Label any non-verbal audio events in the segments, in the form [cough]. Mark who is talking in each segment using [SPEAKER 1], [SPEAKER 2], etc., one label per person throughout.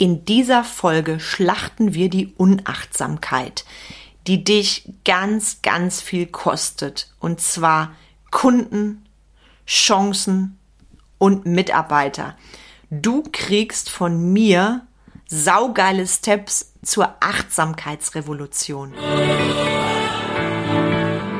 [SPEAKER 1] In dieser Folge schlachten wir die Unachtsamkeit, die dich ganz, ganz viel kostet. Und zwar Kunden, Chancen und Mitarbeiter. Du kriegst von mir saugeile Steps zur Achtsamkeitsrevolution.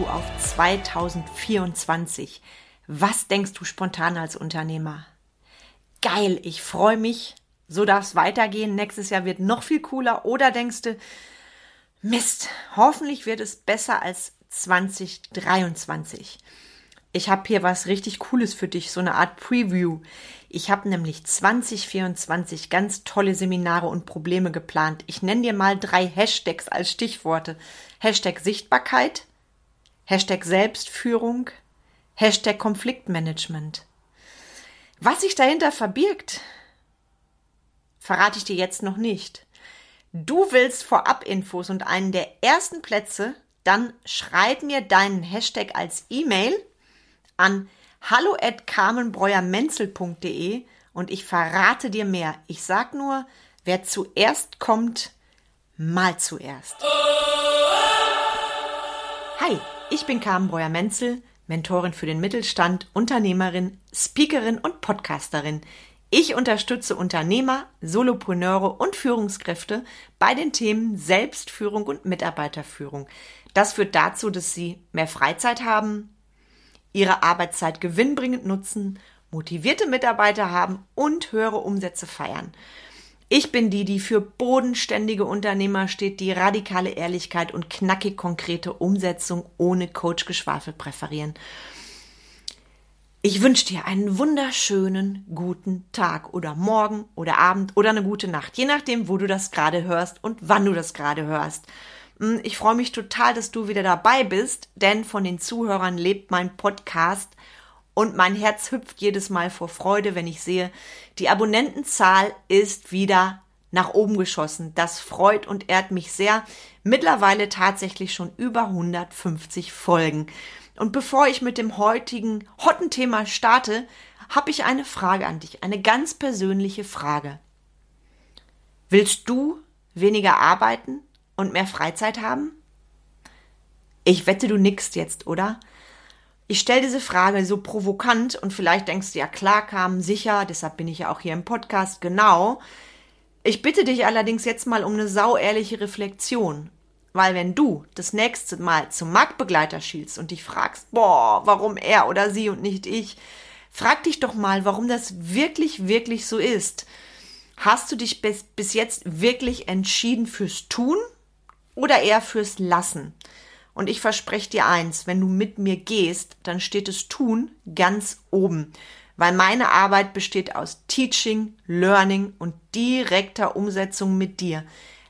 [SPEAKER 1] Zu auf 2024. Was denkst du spontan als Unternehmer? Geil, ich freue mich. So darf es weitergehen. Nächstes Jahr wird noch viel cooler. Oder denkst du, Mist, hoffentlich wird es besser als 2023. Ich habe hier was richtig Cooles für dich, so eine Art Preview. Ich habe nämlich 2024 ganz tolle Seminare und Probleme geplant. Ich nenne dir mal drei Hashtags als Stichworte. Hashtag Sichtbarkeit, Hashtag Selbstführung, Hashtag Konfliktmanagement. Was sich dahinter verbirgt, verrate ich dir jetzt noch nicht. Du willst Vorab-Infos und einen der ersten Plätze, dann schreib mir deinen Hashtag als E-Mail an hallo at carmenbreuermenzel.de und ich verrate dir mehr. Ich sag nur, wer zuerst kommt, mal zuerst. Hi, ich bin Carmen Breuer-Menzel, Mentorin für den Mittelstand, Unternehmerin, Speakerin und Podcasterin. Ich unterstütze Unternehmer, Solopreneure und Führungskräfte bei den Themen Selbstführung und Mitarbeiterführung. Das führt dazu, dass sie mehr Freizeit haben, ihre Arbeitszeit gewinnbringend nutzen, motivierte Mitarbeiter haben und höhere Umsätze feiern. Ich bin die, die für bodenständige Unternehmer steht, die radikale Ehrlichkeit und knackig konkrete Umsetzung ohne Coachgeschwafel präferieren. Ich wünsche dir einen wunderschönen guten Tag oder Morgen oder Abend oder eine gute Nacht, je nachdem, wo du das gerade hörst und wann du das gerade hörst. Hm, ich freue mich total, dass du wieder dabei bist, denn von den Zuhörern lebt mein Podcast und mein Herz hüpft jedes Mal vor Freude, wenn ich sehe, die Abonnentenzahl ist wieder nach oben geschossen. Das freut und ehrt mich sehr. Mittlerweile tatsächlich schon über 150 Folgen. Und bevor ich mit dem heutigen hotten Thema starte, habe ich eine Frage an dich, eine ganz persönliche Frage. Willst du weniger arbeiten und mehr Freizeit haben? Ich wette, du nickst jetzt, oder? Ich stelle diese Frage so provokant und vielleicht denkst du ja klar kam sicher, deshalb bin ich ja auch hier im Podcast, genau. Ich bitte dich allerdings jetzt mal um eine sauehrliche Reflexion. Weil wenn du das nächste Mal zum Marktbegleiter schielst und dich fragst, boah, warum er oder sie und nicht ich, frag dich doch mal, warum das wirklich, wirklich so ist. Hast du dich bis, bis jetzt wirklich entschieden fürs Tun oder eher fürs Lassen? Und ich verspreche dir eins, wenn du mit mir gehst, dann steht es Tun ganz oben. Weil meine Arbeit besteht aus Teaching, Learning und direkter Umsetzung mit dir.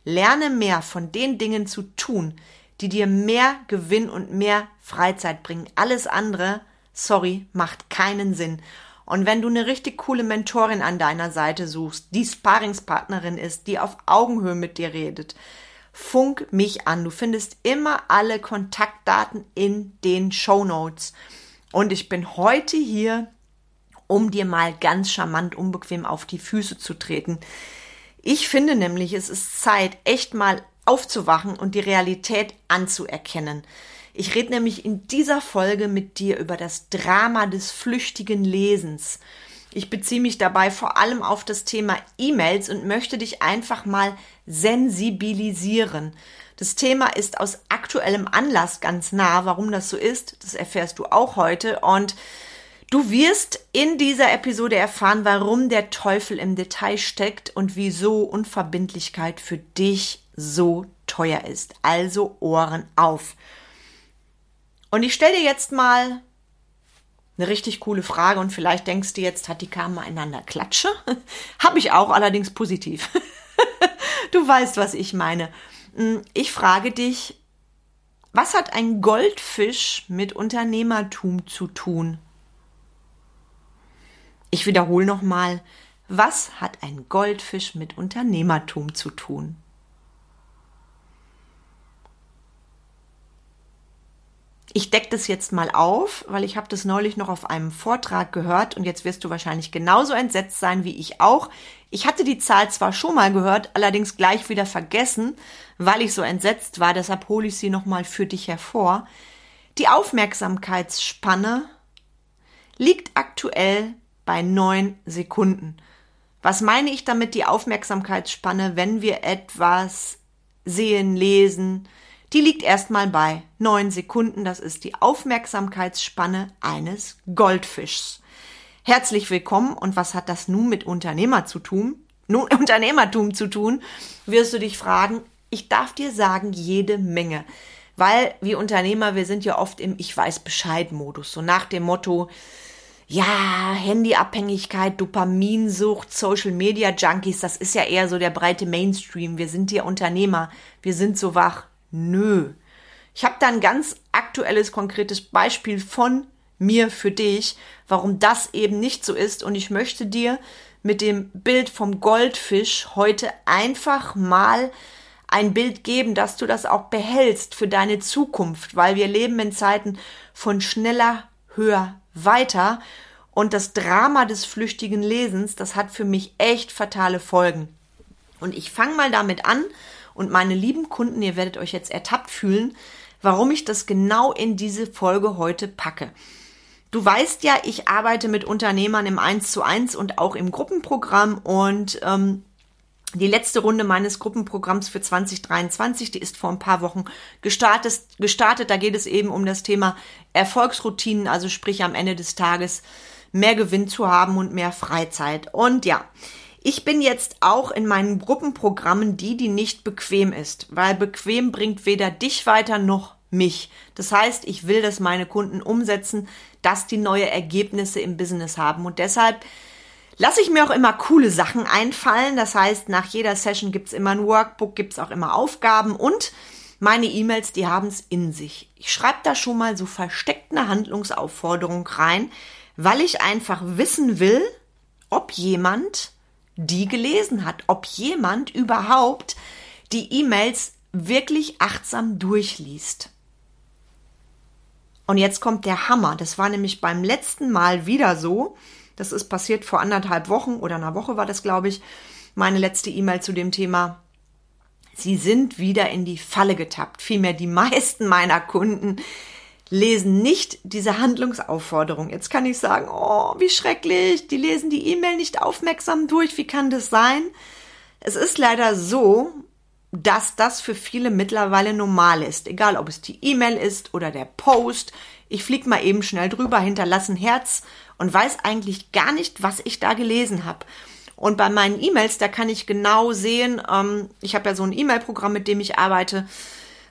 [SPEAKER 1] Lerne mehr von den Dingen zu tun, die dir mehr Gewinn und mehr Freizeit bringen. Alles andere, sorry, macht keinen Sinn. Und wenn du eine richtig coole Mentorin an deiner Seite suchst, die Sparingspartnerin ist, die auf Augenhöhe mit dir redet, funk mich an. Du findest immer alle Kontaktdaten in den Show Notes. Und ich bin heute hier, um dir mal ganz charmant unbequem auf die Füße zu treten. Ich finde nämlich, es ist Zeit, echt mal aufzuwachen und die Realität anzuerkennen. Ich rede nämlich in dieser Folge mit dir über das Drama des flüchtigen Lesens. Ich beziehe mich dabei vor allem auf das Thema E-Mails und möchte dich einfach mal sensibilisieren. Das Thema ist aus aktuellem Anlass ganz nah. Warum das so ist, das erfährst du auch heute. Und du wirst in dieser Episode erfahren, warum der Teufel im Detail steckt und wieso Unverbindlichkeit für dich so teuer ist. Also Ohren auf. Und ich stelle dir jetzt mal eine richtig coole Frage und vielleicht denkst du jetzt, hat die Karma einander Klatsche? [laughs] Habe ich auch, allerdings positiv. [laughs] du weißt, was ich meine. Hm, ich frage dich, was hat ein Goldfisch mit Unternehmertum zu tun? Ich wiederhole nochmal, was hat ein Goldfisch mit Unternehmertum zu tun? Ich decke das jetzt mal auf, weil ich habe das neulich noch auf einem Vortrag gehört und jetzt wirst du wahrscheinlich genauso entsetzt sein wie ich auch. Ich hatte die Zahl zwar schon mal gehört, allerdings gleich wieder vergessen, weil ich so entsetzt war, deshalb hole ich sie nochmal für dich hervor. Die Aufmerksamkeitsspanne liegt aktuell bei neun Sekunden. Was meine ich damit die Aufmerksamkeitsspanne, wenn wir etwas sehen, lesen, die liegt erstmal bei neun Sekunden. Das ist die Aufmerksamkeitsspanne eines Goldfischs. Herzlich willkommen. Und was hat das nun mit Unternehmer zu tun? Nun, [laughs] Unternehmertum zu tun, wirst du dich fragen. Ich darf dir sagen, jede Menge. Weil wir Unternehmer, wir sind ja oft im Ich weiß Bescheid Modus. So nach dem Motto, ja, Handyabhängigkeit, Dopaminsucht, Social Media Junkies, das ist ja eher so der breite Mainstream. Wir sind ja Unternehmer, wir sind so wach. Nö. Ich habe da ein ganz aktuelles, konkretes Beispiel von mir für dich, warum das eben nicht so ist. Und ich möchte dir mit dem Bild vom Goldfisch heute einfach mal ein Bild geben, dass du das auch behältst für deine Zukunft, weil wir leben in Zeiten von schneller, höher, weiter. Und das Drama des flüchtigen Lesens, das hat für mich echt fatale Folgen. Und ich fange mal damit an, und meine lieben Kunden, ihr werdet euch jetzt ertappt fühlen, warum ich das genau in diese Folge heute packe. Du weißt ja, ich arbeite mit Unternehmern im 1 zu 1 und auch im Gruppenprogramm und ähm, die letzte Runde meines Gruppenprogramms für 2023, die ist vor ein paar Wochen gestartet, gestartet. Da geht es eben um das Thema Erfolgsroutinen, also sprich am Ende des Tages mehr Gewinn zu haben und mehr Freizeit. Und ja, ich bin jetzt auch in meinen Gruppenprogrammen die, die nicht bequem ist, weil bequem bringt weder dich weiter noch mich. Das heißt, ich will, dass meine Kunden umsetzen, dass die neue Ergebnisse im Business haben. Und deshalb lasse ich mir auch immer coole Sachen einfallen. Das heißt, nach jeder Session gibt's immer ein Workbook, gibt's auch immer Aufgaben und meine E-Mails, die haben's in sich. Ich schreibe da schon mal so versteckt eine Handlungsaufforderung rein, weil ich einfach wissen will, ob jemand die gelesen hat, ob jemand überhaupt die E-Mails wirklich achtsam durchliest. Und jetzt kommt der Hammer. Das war nämlich beim letzten Mal wieder so. Das ist passiert vor anderthalb Wochen oder einer Woche war das, glaube ich, meine letzte E-Mail zu dem Thema. Sie sind wieder in die Falle getappt. Vielmehr die meisten meiner Kunden lesen nicht diese Handlungsaufforderung. Jetzt kann ich sagen, oh, wie schrecklich, die lesen die E-Mail nicht aufmerksam durch, wie kann das sein? Es ist leider so, dass das für viele mittlerweile normal ist, egal ob es die E-Mail ist oder der Post. Ich flieg mal eben schnell drüber, hinterlasse ein Herz und weiß eigentlich gar nicht, was ich da gelesen habe. Und bei meinen E-Mails, da kann ich genau sehen, ähm, ich habe ja so ein E-Mail-Programm, mit dem ich arbeite,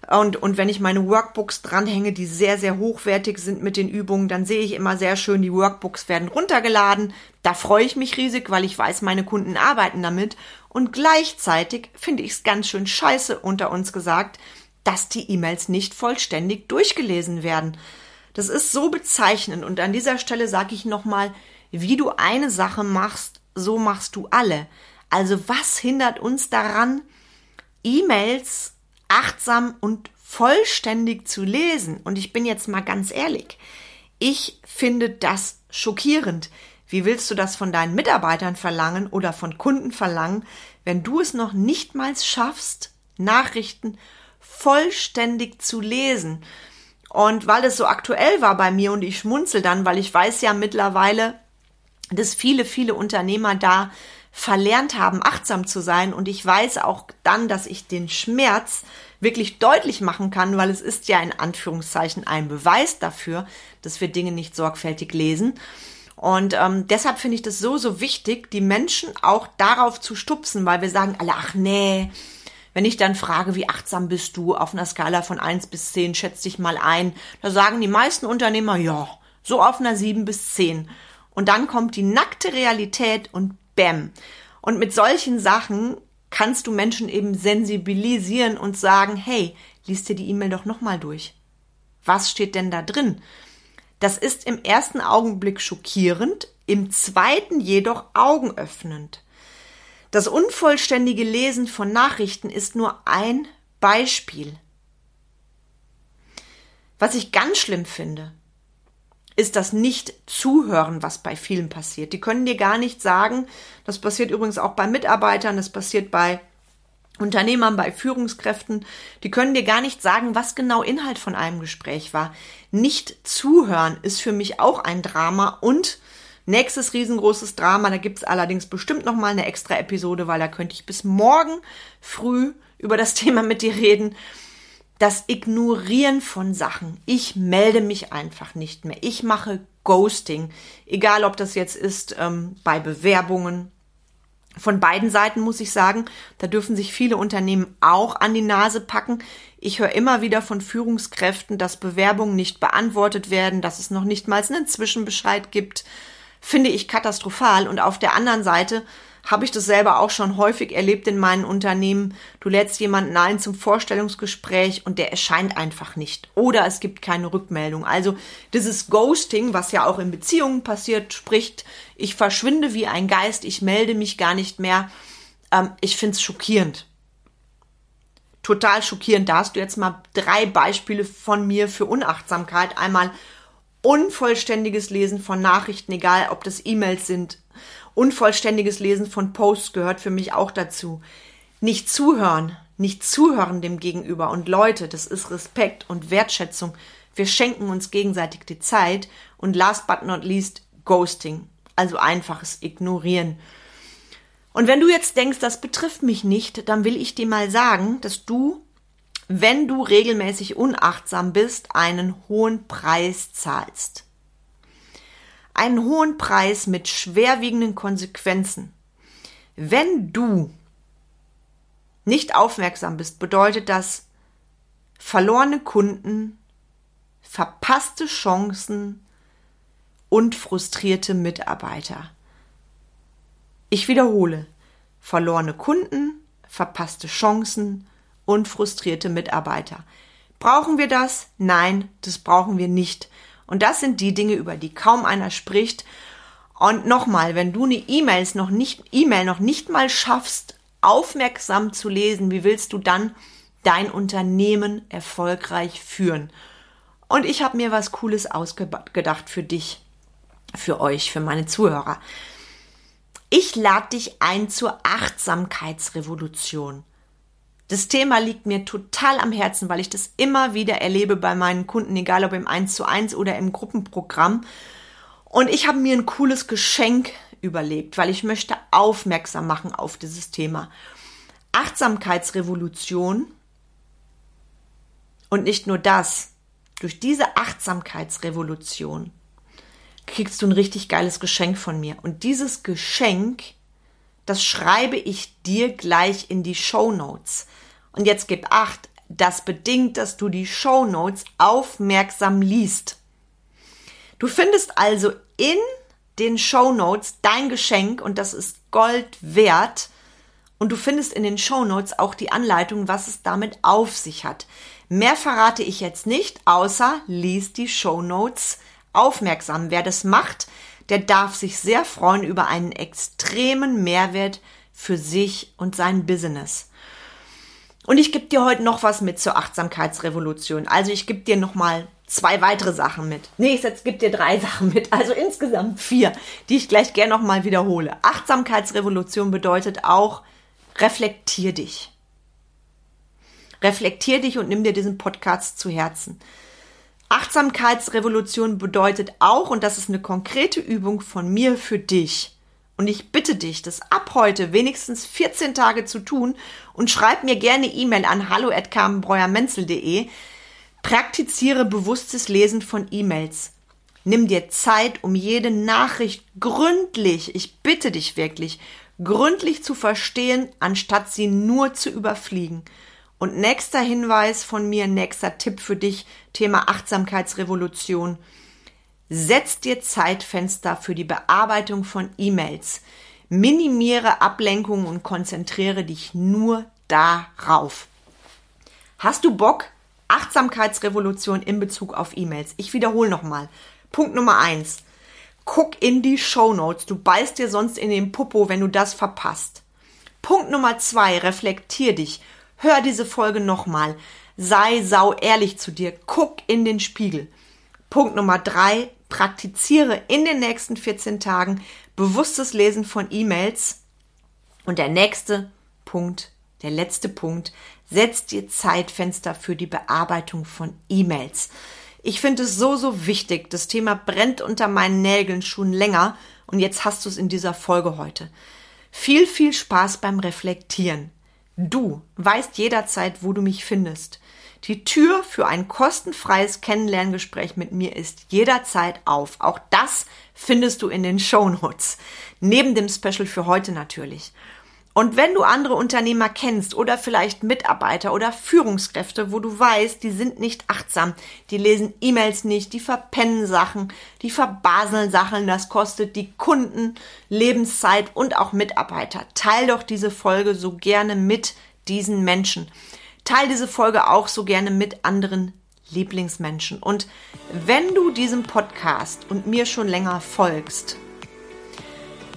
[SPEAKER 1] und, und wenn ich meine Workbooks dranhänge, die sehr, sehr hochwertig sind mit den Übungen, dann sehe ich immer sehr schön, die Workbooks werden runtergeladen. Da freue ich mich riesig, weil ich weiß, meine Kunden arbeiten damit. Und gleichzeitig finde ich es ganz schön scheiße unter uns gesagt, dass die E-Mails nicht vollständig durchgelesen werden. Das ist so bezeichnend. Und an dieser Stelle sage ich nochmal, wie du eine Sache machst, so machst du alle. Also was hindert uns daran, E-Mails achtsam und vollständig zu lesen. Und ich bin jetzt mal ganz ehrlich, ich finde das schockierend. Wie willst du das von deinen Mitarbeitern verlangen oder von Kunden verlangen, wenn du es noch nicht mal schaffst, Nachrichten vollständig zu lesen? Und weil es so aktuell war bei mir und ich schmunzel dann, weil ich weiß ja mittlerweile, dass viele, viele Unternehmer da verlernt haben, achtsam zu sein. Und ich weiß auch dann, dass ich den Schmerz wirklich deutlich machen kann, weil es ist ja in Anführungszeichen ein Beweis dafür, dass wir Dinge nicht sorgfältig lesen. Und ähm, deshalb finde ich das so, so wichtig, die Menschen auch darauf zu stupsen, weil wir sagen alle, ach nee, wenn ich dann frage, wie achtsam bist du auf einer Skala von eins bis zehn, schätze dich mal ein, da sagen die meisten Unternehmer, ja, so auf einer sieben bis zehn. Und dann kommt die nackte Realität und bäm. Und mit solchen Sachen kannst du Menschen eben sensibilisieren und sagen, hey, liest dir die E-Mail doch nochmal durch. Was steht denn da drin? Das ist im ersten Augenblick schockierend, im zweiten jedoch augenöffnend. Das unvollständige Lesen von Nachrichten ist nur ein Beispiel. Was ich ganz schlimm finde, ist das Nicht-Zuhören, was bei vielen passiert. Die können dir gar nicht sagen, das passiert übrigens auch bei Mitarbeitern, das passiert bei Unternehmern, bei Führungskräften, die können dir gar nicht sagen, was genau Inhalt von einem Gespräch war. Nicht zuhören ist für mich auch ein Drama und nächstes riesengroßes Drama, da gibt's allerdings bestimmt noch mal eine extra Episode, weil da könnte ich bis morgen früh über das [laughs] Thema mit dir reden. Das Ignorieren von Sachen. Ich melde mich einfach nicht mehr. Ich mache Ghosting. Egal, ob das jetzt ist ähm, bei Bewerbungen, von beiden Seiten muss ich sagen, da dürfen sich viele Unternehmen auch an die Nase packen. Ich höre immer wieder von Führungskräften, dass Bewerbungen nicht beantwortet werden, dass es noch nicht mal einen Zwischenbescheid gibt. Finde ich katastrophal. Und auf der anderen Seite habe ich das selber auch schon häufig erlebt in meinen Unternehmen. Du lädst jemanden ein zum Vorstellungsgespräch und der erscheint einfach nicht. Oder es gibt keine Rückmeldung. Also dieses Ghosting, was ja auch in Beziehungen passiert, spricht, ich verschwinde wie ein Geist, ich melde mich gar nicht mehr. Ähm, ich finde es schockierend. Total schockierend. Da hast du jetzt mal drei Beispiele von mir für Unachtsamkeit. Einmal unvollständiges Lesen von Nachrichten, egal ob das E-Mails sind, unvollständiges Lesen von Posts gehört für mich auch dazu. Nicht zuhören, nicht zuhören dem Gegenüber. Und Leute, das ist Respekt und Wertschätzung. Wir schenken uns gegenseitig die Zeit. Und last but not least, Ghosting. Also einfaches Ignorieren. Und wenn du jetzt denkst, das betrifft mich nicht, dann will ich dir mal sagen, dass du, wenn du regelmäßig unachtsam bist, einen hohen Preis zahlst einen hohen Preis mit schwerwiegenden Konsequenzen. Wenn du nicht aufmerksam bist, bedeutet das verlorene Kunden, verpasste Chancen und frustrierte Mitarbeiter. Ich wiederhole, verlorene Kunden, verpasste Chancen und frustrierte Mitarbeiter. Brauchen wir das? Nein, das brauchen wir nicht. Und das sind die Dinge, über die kaum einer spricht. Und nochmal, wenn du eine E-Mails noch nicht, E-Mail noch nicht mal schaffst, aufmerksam zu lesen, wie willst du dann dein Unternehmen erfolgreich führen? Und ich habe mir was Cooles ausgedacht für dich, für euch, für meine Zuhörer. Ich lade dich ein zur Achtsamkeitsrevolution. Das Thema liegt mir total am Herzen, weil ich das immer wieder erlebe bei meinen Kunden, egal ob im 1 zu 1 oder im Gruppenprogramm. Und ich habe mir ein cooles Geschenk überlegt, weil ich möchte aufmerksam machen auf dieses Thema. Achtsamkeitsrevolution. Und nicht nur das. Durch diese Achtsamkeitsrevolution kriegst du ein richtig geiles Geschenk von mir. Und dieses Geschenk das schreibe ich dir gleich in die Show Notes. Und jetzt gib acht, das bedingt, dass du die Show Notes aufmerksam liest. Du findest also in den Show Notes dein Geschenk und das ist Gold wert. Und du findest in den Show Notes auch die Anleitung, was es damit auf sich hat. Mehr verrate ich jetzt nicht, außer liest die Show Notes aufmerksam. Wer das macht, der darf sich sehr freuen über einen extremen Mehrwert für sich und sein Business. Und ich gebe dir heute noch was mit zur Achtsamkeitsrevolution. Also ich gebe dir noch mal zwei weitere Sachen mit. Nee, ich jetzt gebe dir drei [laughs] Sachen mit. Also insgesamt vier, die ich gleich gerne noch mal wiederhole. Achtsamkeitsrevolution bedeutet auch, reflektier dich. Reflektier dich und nimm dir diesen Podcast zu Herzen. Achtsamkeitsrevolution bedeutet auch, und das ist eine konkrete Übung von mir für dich, und ich bitte dich, das ab heute wenigstens 14 Tage zu tun und schreib mir gerne E-Mail an hallo@carmenbreuermenzel.de. Praktiziere bewusstes Lesen von E-Mails. Nimm dir Zeit, um jede Nachricht gründlich, ich bitte dich wirklich, gründlich zu verstehen, anstatt sie nur zu überfliegen. Und nächster Hinweis von mir, nächster Tipp für dich, Thema Achtsamkeitsrevolution. Setz dir Zeitfenster für die Bearbeitung von E-Mails. Minimiere Ablenkungen und konzentriere dich nur darauf. Hast du Bock? Achtsamkeitsrevolution in Bezug auf E-Mails. Ich wiederhole nochmal. Punkt Nummer eins. Guck in die Show Notes. Du beißt dir sonst in den Popo, wenn du das verpasst. Punkt Nummer zwei. Reflektier dich. Hör diese Folge nochmal. Sei sau ehrlich zu dir. Guck in den Spiegel. Punkt Nummer drei. Praktiziere in den nächsten 14 Tagen bewusstes Lesen von E-Mails. Und der nächste Punkt, der letzte Punkt, setzt dir Zeitfenster für die Bearbeitung von E-Mails. Ich finde es so, so wichtig. Das Thema brennt unter meinen Nägeln schon länger und jetzt hast du es in dieser Folge heute. Viel, viel Spaß beim Reflektieren. Du weißt jederzeit, wo du mich findest. Die Tür für ein kostenfreies Kennenlerngespräch mit mir ist jederzeit auf. Auch das findest du in den Show Notes. Neben dem Special für heute natürlich. Und wenn du andere Unternehmer kennst oder vielleicht Mitarbeiter oder Führungskräfte, wo du weißt, die sind nicht achtsam, die lesen E-Mails nicht, die verpennen Sachen, die verbaseln Sachen, das kostet die Kunden Lebenszeit und auch Mitarbeiter. Teil doch diese Folge so gerne mit diesen Menschen. Teil diese Folge auch so gerne mit anderen Lieblingsmenschen. Und wenn du diesem Podcast und mir schon länger folgst,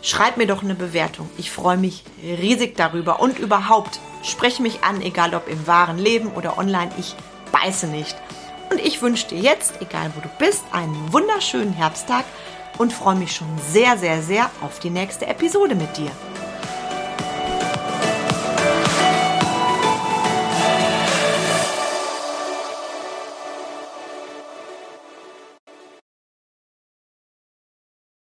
[SPEAKER 1] schreib mir doch eine Bewertung. Ich freue mich riesig darüber. Und überhaupt, spreche mich an, egal ob im wahren Leben oder online. Ich beiße nicht. Und ich wünsche dir jetzt, egal wo du bist, einen wunderschönen Herbsttag und freue mich schon sehr, sehr, sehr auf die nächste Episode mit dir.